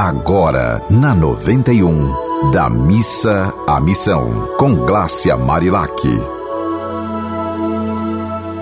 Agora, na 91, da missa à missão, com Glácia Marilac.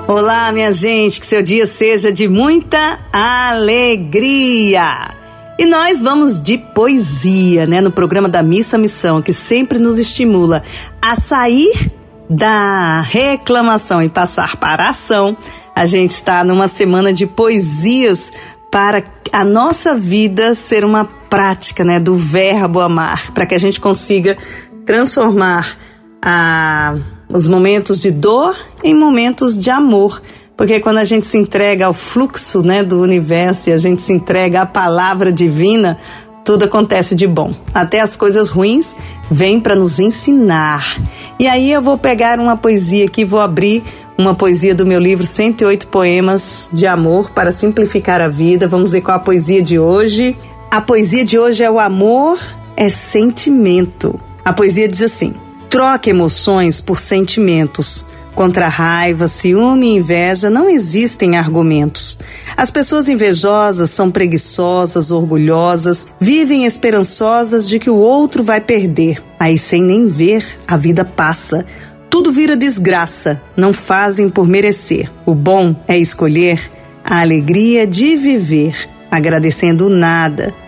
Olá, minha gente, que seu dia seja de muita alegria. E nós vamos de poesia, né, no programa da Missa Missão, que sempre nos estimula a sair da reclamação e passar para a ação. A gente está numa semana de poesias para a nossa vida ser uma prática, né, do verbo amar, para que a gente consiga transformar a, os momentos de dor em momentos de amor. Porque quando a gente se entrega ao fluxo né, do universo e a gente se entrega à palavra divina, tudo acontece de bom. Até as coisas ruins vêm para nos ensinar. E aí eu vou pegar uma poesia aqui, vou abrir uma poesia do meu livro 108 Poemas de Amor para Simplificar a Vida. Vamos ver qual a poesia de hoje. A poesia de hoje é O Amor é Sentimento. A poesia diz assim: troque emoções por sentimentos. Contra raiva, ciúme e inveja não existem argumentos. As pessoas invejosas são preguiçosas, orgulhosas, vivem esperançosas de que o outro vai perder. Aí, sem nem ver, a vida passa. Tudo vira desgraça, não fazem por merecer. O bom é escolher a alegria de viver agradecendo nada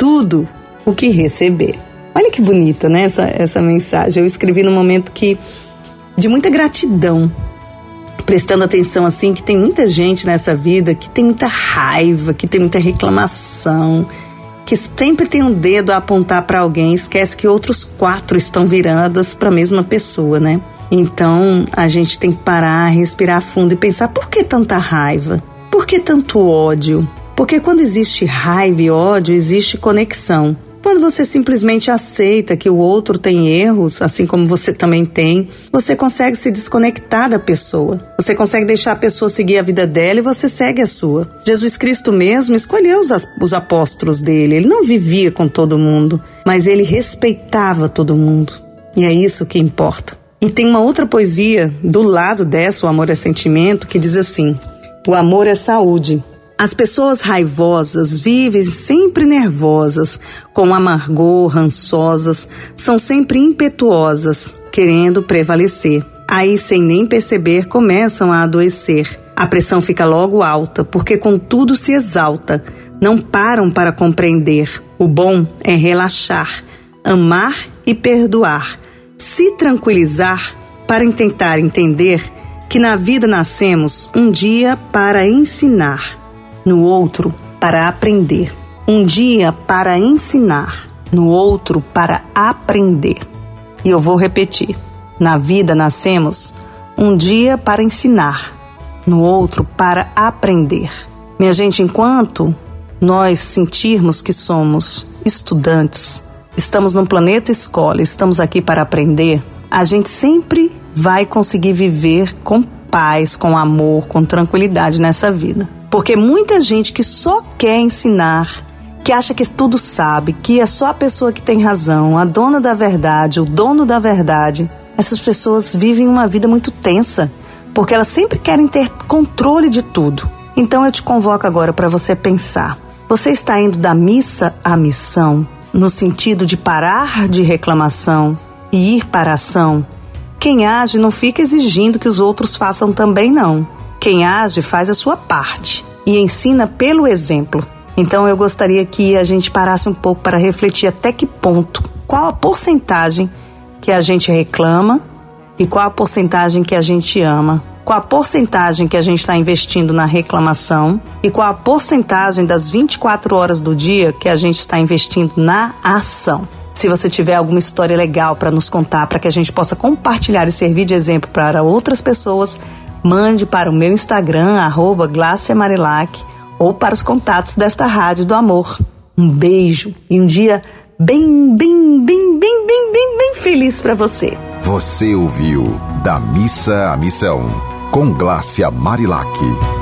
tudo o que receber. Olha que bonita, né, essa, essa mensagem. Eu escrevi no momento que de muita gratidão, prestando atenção assim que tem muita gente nessa vida que tem muita raiva, que tem muita reclamação, que sempre tem um dedo a apontar para alguém, esquece que outros quatro estão viradas para a mesma pessoa, né? Então a gente tem que parar, respirar fundo e pensar por que tanta raiva? Por que tanto ódio? Porque quando existe raiva e ódio, existe conexão. Quando você simplesmente aceita que o outro tem erros, assim como você também tem, você consegue se desconectar da pessoa. Você consegue deixar a pessoa seguir a vida dela e você segue a sua. Jesus Cristo mesmo escolheu os, os apóstolos dele. Ele não vivia com todo mundo, mas ele respeitava todo mundo. E é isso que importa. E tem uma outra poesia do lado dessa, O Amor é Sentimento, que diz assim: O amor é saúde. As pessoas raivosas vivem sempre nervosas, com amargor, rançosas, são sempre impetuosas, querendo prevalecer. Aí, sem nem perceber, começam a adoecer. A pressão fica logo alta, porque com tudo se exalta. Não param para compreender. O bom é relaxar, amar e perdoar, se tranquilizar para tentar entender que na vida nascemos um dia para ensinar no outro para aprender. Um dia para ensinar, no outro para aprender. E eu vou repetir: na vida nascemos um dia para ensinar, no outro para aprender. Minha gente, enquanto nós sentirmos que somos estudantes, estamos no planeta escola, estamos aqui para aprender, a gente sempre vai conseguir viver com paz, com amor, com tranquilidade nessa vida. Porque muita gente que só quer ensinar, que acha que tudo sabe, que é só a pessoa que tem razão, a dona da verdade, o dono da verdade, essas pessoas vivem uma vida muito tensa, porque elas sempre querem ter controle de tudo. Então eu te convoco agora para você pensar. Você está indo da missa à missão, no sentido de parar de reclamação e ir para a ação? Quem age não fica exigindo que os outros façam também, não. Quem age faz a sua parte e ensina pelo exemplo. Então eu gostaria que a gente parasse um pouco para refletir até que ponto, qual a porcentagem que a gente reclama e qual a porcentagem que a gente ama. Qual a porcentagem que a gente está investindo na reclamação e qual a porcentagem das 24 horas do dia que a gente está investindo na ação. Se você tiver alguma história legal para nos contar, para que a gente possa compartilhar e servir de exemplo para outras pessoas, mande para o meu Instagram, arroba ou para os contatos desta Rádio do Amor. Um beijo e um dia bem, bem, bem, bem, bem, bem, bem feliz para você. Você ouviu Da Missa à Missão, com Glácia Marilac.